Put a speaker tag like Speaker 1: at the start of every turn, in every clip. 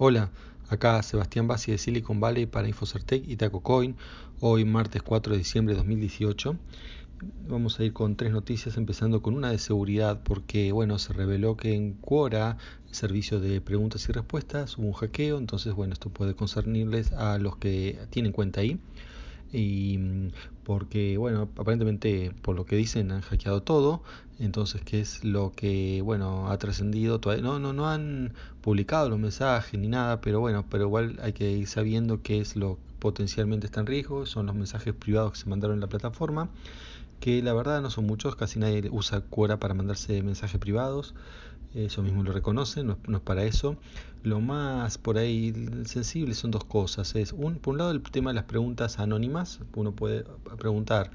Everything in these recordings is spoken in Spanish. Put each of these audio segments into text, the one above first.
Speaker 1: Hola, acá Sebastián Bassi de Silicon Valley para Infocertec y TacoCoin, hoy martes 4 de diciembre de 2018. Vamos a ir con tres noticias, empezando con una de seguridad, porque bueno, se reveló que en Quora, servicio de preguntas y respuestas, hubo un hackeo, entonces bueno, esto puede concernirles a los que tienen cuenta ahí y mm, porque bueno aparentemente por lo que dicen han hackeado todo entonces qué es lo que bueno ha trascendido todavía no no no han publicado los mensajes ni nada pero bueno pero igual hay que ir sabiendo qué es lo potencialmente está en riesgo son los mensajes privados que se mandaron en la plataforma que la verdad no son muchos casi nadie usa Quora para mandarse mensajes privados eso mismo lo reconoce, no, es para eso. Lo más por ahí sensible son dos cosas. Es un, por un lado el tema de las preguntas anónimas, uno puede preguntar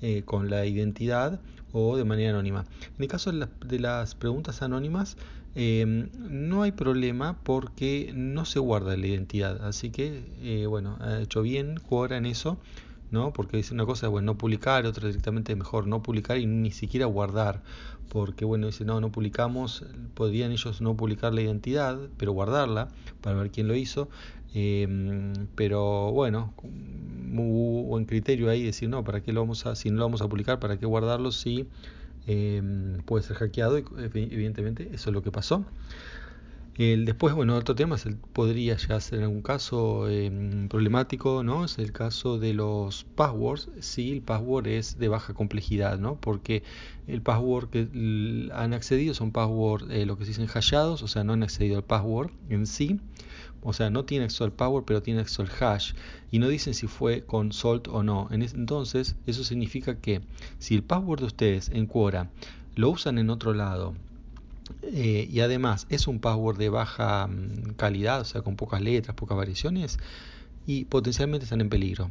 Speaker 1: eh, con la identidad o de manera anónima. En el caso de, las preguntas anónimas, em, no hay problema porque no se guarda la identidad. Así que, eh, bueno, ha hecho bien Quora en eso. ¿No? Porque dice una cosa, bueno, no publicar, otra directamente mejor no publicar y ni siquiera guardar, porque bueno, dice, no, no publicamos, podrían ellos no publicar la identidad, pero guardarla para ver quién lo hizo, em, pero bueno, hubo buen criterio ahí decir, no, ¿para qué lo vamos a, si no lo vamos a publicar, para qué guardarlo si em, puede ser hackeado? Y evidentemente eso es lo que pasó. Después, bueno, otro tema es podría ya ser en algún caso em, problemático, ¿no? Es el caso de los passwords, si el password es de baja complejidad, ¿no? Porque el password que han accedido son passwords, eh, lo que se dicen hashados, o sea, no han accedido al password en sí, o sea, no tiene acceso al password, pero tiene acceso al hash, y no dicen si fue con salt o no. En entonces, eso significa que si el password de ustedes en Quora lo usan en otro lado, eh, y además es un password de baja mm, calidad, o sea, con pocas letras, pocas variaciones, y potencialmente están en peligro,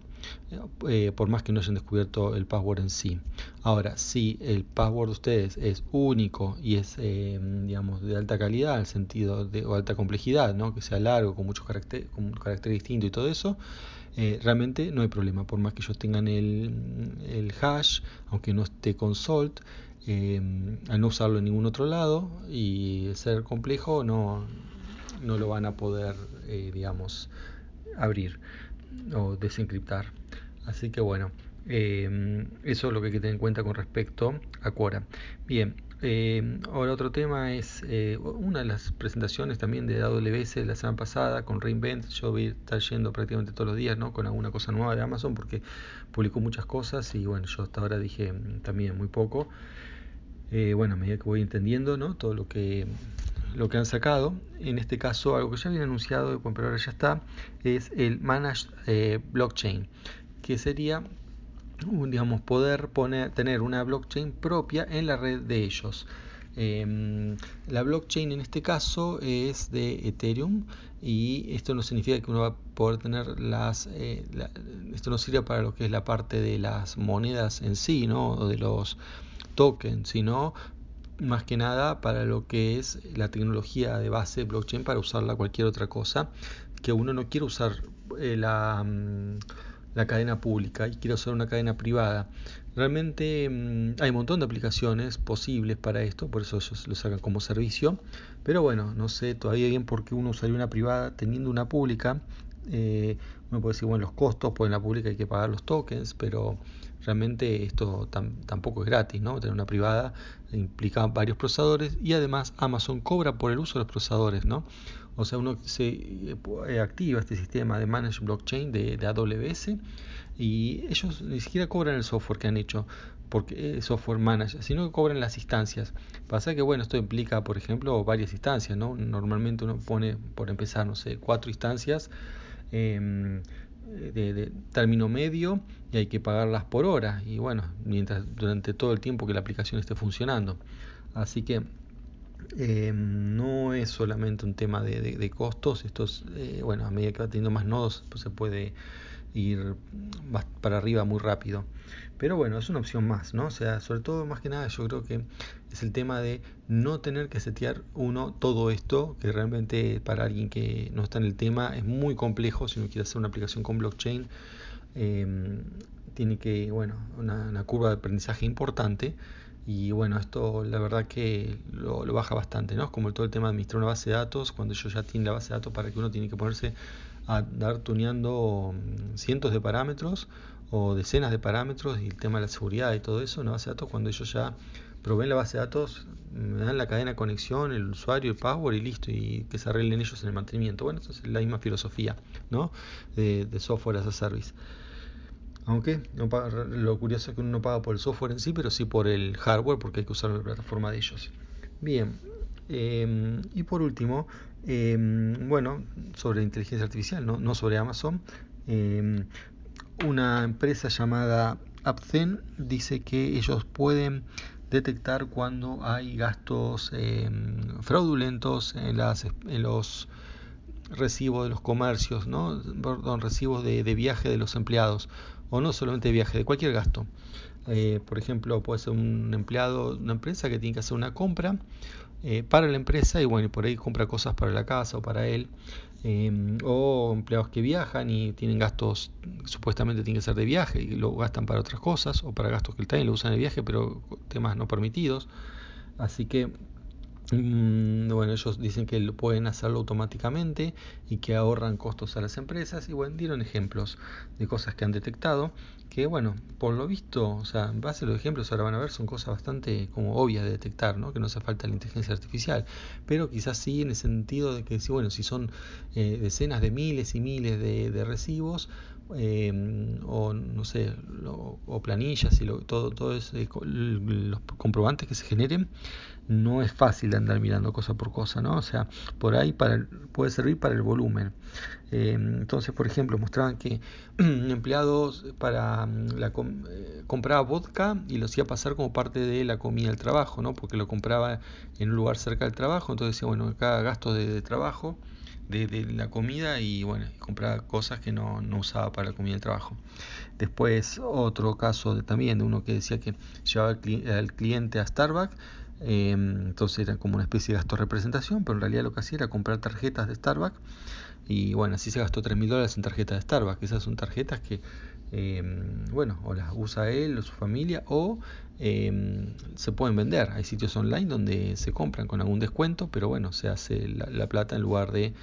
Speaker 1: eh, por más que no hayan descubierto el password en sí. Ahora, si el password de ustedes es único y es, eh, digamos, de alta calidad, en sentido de o alta complejidad, que sea largo, con muchos caracteres, con un carácter distinto y todo eso, realmente no hay problema, por más que ellos tengan el, el hash, aunque no esté con salt, eh, al no usarlo en ningún otro lado y ser complejo no, no lo van a poder, eh, digamos, abrir o desencriptar. Así que bueno, eh, eso es lo que hay que tener en cuenta con respecto a Quora. Bien, ahora otro tema es una de las presentaciones también de AWS la semana pasada con Reinvent. Yo voy estar yendo prácticamente todos los días ¿no? con alguna cosa nueva de Amazon porque publicó muchas cosas y bueno, yo hasta ahora dije mm, también muy poco. Eh, bueno, a medida que voy entendiendo ¿no? todo lo que, lo que han sacado, en este caso algo que ya habían anunciado, pero ahora ya está, es el Managed eh, Blockchain, que sería digamos, poder poner, tener una blockchain propia en la red de ellos. Em, la blockchain en este caso es de Ethereum y esto no significa que uno va a poder tener las... Eh, esto no sirve para lo que es la parte de las monedas en sí, ¿no? O de los token, sino más que nada para lo que es la tecnología de base blockchain para usarla cualquier otra cosa que uno no quiere usar eh, la, mm, la, cadena pública y quiere usar una cadena privada. Realmente mm, hay un montón de aplicaciones posibles para esto, por eso ellos lo sacan como servicio, pero bueno, no sé todavía bien por qué uno usaría una privada teniendo una pública. Eh, uno puede decir, bueno, los costos, pues en la pública hay que pagar los tokens, pero realmente esto tampoco es gratis, ¿no? Tener una privada implica varios procesadores y además Amazon cobra por el uso de los procesadores, ¿no? O sea, uno se eh, activa este sistema de Managed Blockchain de, AWS y ellos ni siquiera cobran el software que han hecho, porque software manager, sino que cobran las instancias. Pasa que, bueno, esto implica, por ejemplo, varias instancias, ¿no? Normalmente uno pone, por empezar, no sé, cuatro instancias. Eh, de, término medio y hay que pagarlas por hora y bueno, mientras durante todo el tiempo que la aplicación esté funcionando. Así que eh, no es solamente un tema de, costos, estos, eh, bueno, a medida que va teniendo más nodos, pues se puede ir para arriba muy rápido. Pero bueno, es una opción más, ¿no? O sea, sobre todo más que nada yo creo que es el tema de no tener que setear uno todo esto, que realmente para alguien que no está en el tema es muy complejo si uno quiere hacer una aplicación con blockchain. Em, tiene que, bueno, una, curva de aprendizaje importante Y bueno, esto la verdad que lo, baja bastante, ¿no? Es como todo el tema de administrar una base de datos, cuando ellos ya tienen la base de datos para que uno tiene que ponerse a dar tuneando mm, cientos de parámetros o decenas de parámetros y el tema de la seguridad y todo eso, una base de datos, cuando ellos ya proveen la base de datos, me dan la cadena de conexión, el usuario, el password y listo, y que se arreglen ellos en el mantenimiento. Bueno, eso es la misma filosofía ¿no? de, de software as a service. Aunque no lo curioso es que uno no paga por el software en sí, pero sí por el hardware, porque hay que usar la plataforma de ellos. Bien, em, y por último, em, bueno, sobre inteligencia artificial, no, no sobre Amazon. Em, una empresa llamada Apzen dice que ellos pueden detectar cuando hay gastos fraudulentos en, las, en los recibos de los comercios, ¿no? Perdón, recibos de, viaje de los empleados o no solamente de viaje, de cualquier gasto. Eh, por ejemplo, puede ser un empleado una empresa que tiene que hacer una compra eh, para la empresa y bueno, por ahí compra cosas para la casa o para él. Eh, o empleados que viajan y tienen gastos, supuestamente tienen que ser de viaje y lo gastan para otras cosas o para gastos que también lo usan de viaje, pero temas no permitidos. Así que bueno, ellos dicen que pueden hacerlo automáticamente y que ahorran costos a las empresas y bueno, dieron ejemplos de cosas que han detectado que bueno, por lo visto, o sea, en base a los ejemplos ahora van a ver son cosas bastante como obvias de detectar, ¿no? Que no hace falta la inteligencia artificial, pero quizás sí en el sentido de que bueno, si son eh, decenas de miles y miles de, recibos eh, o no sé, o planillas y todo todo eso, los comprobantes que se generen no es fácil de andar mirando cosa por cosa, ¿no? O sea, por ahí para puede servir para el volumen. Eh, entonces, por ejemplo, mostraban que empleados para mm, la eh, compraba vodka y lo hacía pasar como parte de la comida del trabajo, ¿no? Porque lo compraba en un lugar cerca del trabajo, entonces decía, bueno, cada gasto de, trabajo de, la comida y bueno, compraba cosas que no, no, usaba para la comida del trabajo. Después otro caso de, también de uno que decía que llevaba al cliente a Starbucks Em, entonces era como una especie de gasto representación, pero en realidad lo que hacía era comprar tarjetas de Starbucks. Y bueno, así se gastó 3 mil dólares en tarjetas de Starbucks. Esas son tarjetas que, em, bueno, o las usa él o su familia, o em, se pueden vender. Hay sitios online donde se compran con algún descuento, pero bueno, se hace la, plata en lugar de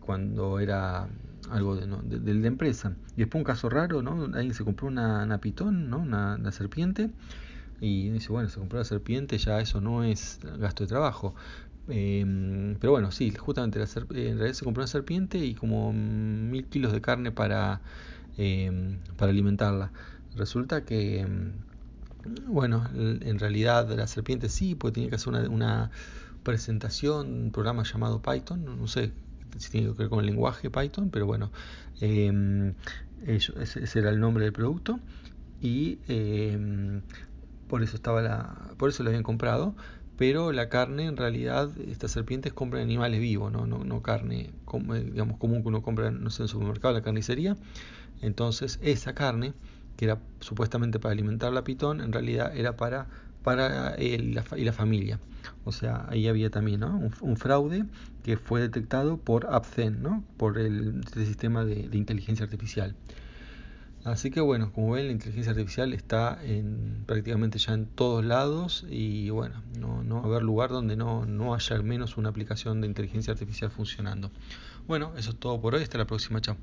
Speaker 1: cuando era algo de, de, la empresa. Y después un caso raro, ¿no? Alguien se compró una, una pitón, ¿no? Una, una serpiente y dice, bueno, se compró la serpiente, ya eso no es gasto de trabajo. Em, pero bueno, sí, justamente la en realidad se compró una serpiente y como mil kilos de carne para, em, para alimentarla. Resulta que, em, bueno, en realidad la serpiente sí, porque tiene que hacer una, presentación, un programa llamado Python, no, sé si tiene que ver con el lenguaje Python, pero bueno, ese, era el nombre del producto. Y por eso estaba la, por eso lo habían comprado, pero la carne en realidad estas serpientes compran animales vivos, no, no, no carne como, digamos común que uno compra no sé, en el supermercado, la carnicería. Entonces esa carne que era supuestamente para alimentar la pitón, en realidad era para para él y la familia. O sea, ahí había también ¿no? un, fraude que fue detectado por Abcen, ¿no? por el, este sistema de inteligencia artificial. Así que bueno, como ven, la inteligencia artificial está en, prácticamente ya en todos lados y bueno, no, no va a haber lugar donde no, no haya al menos una aplicación de inteligencia artificial funcionando. Bueno, eso es todo por hoy, hasta la próxima, chao.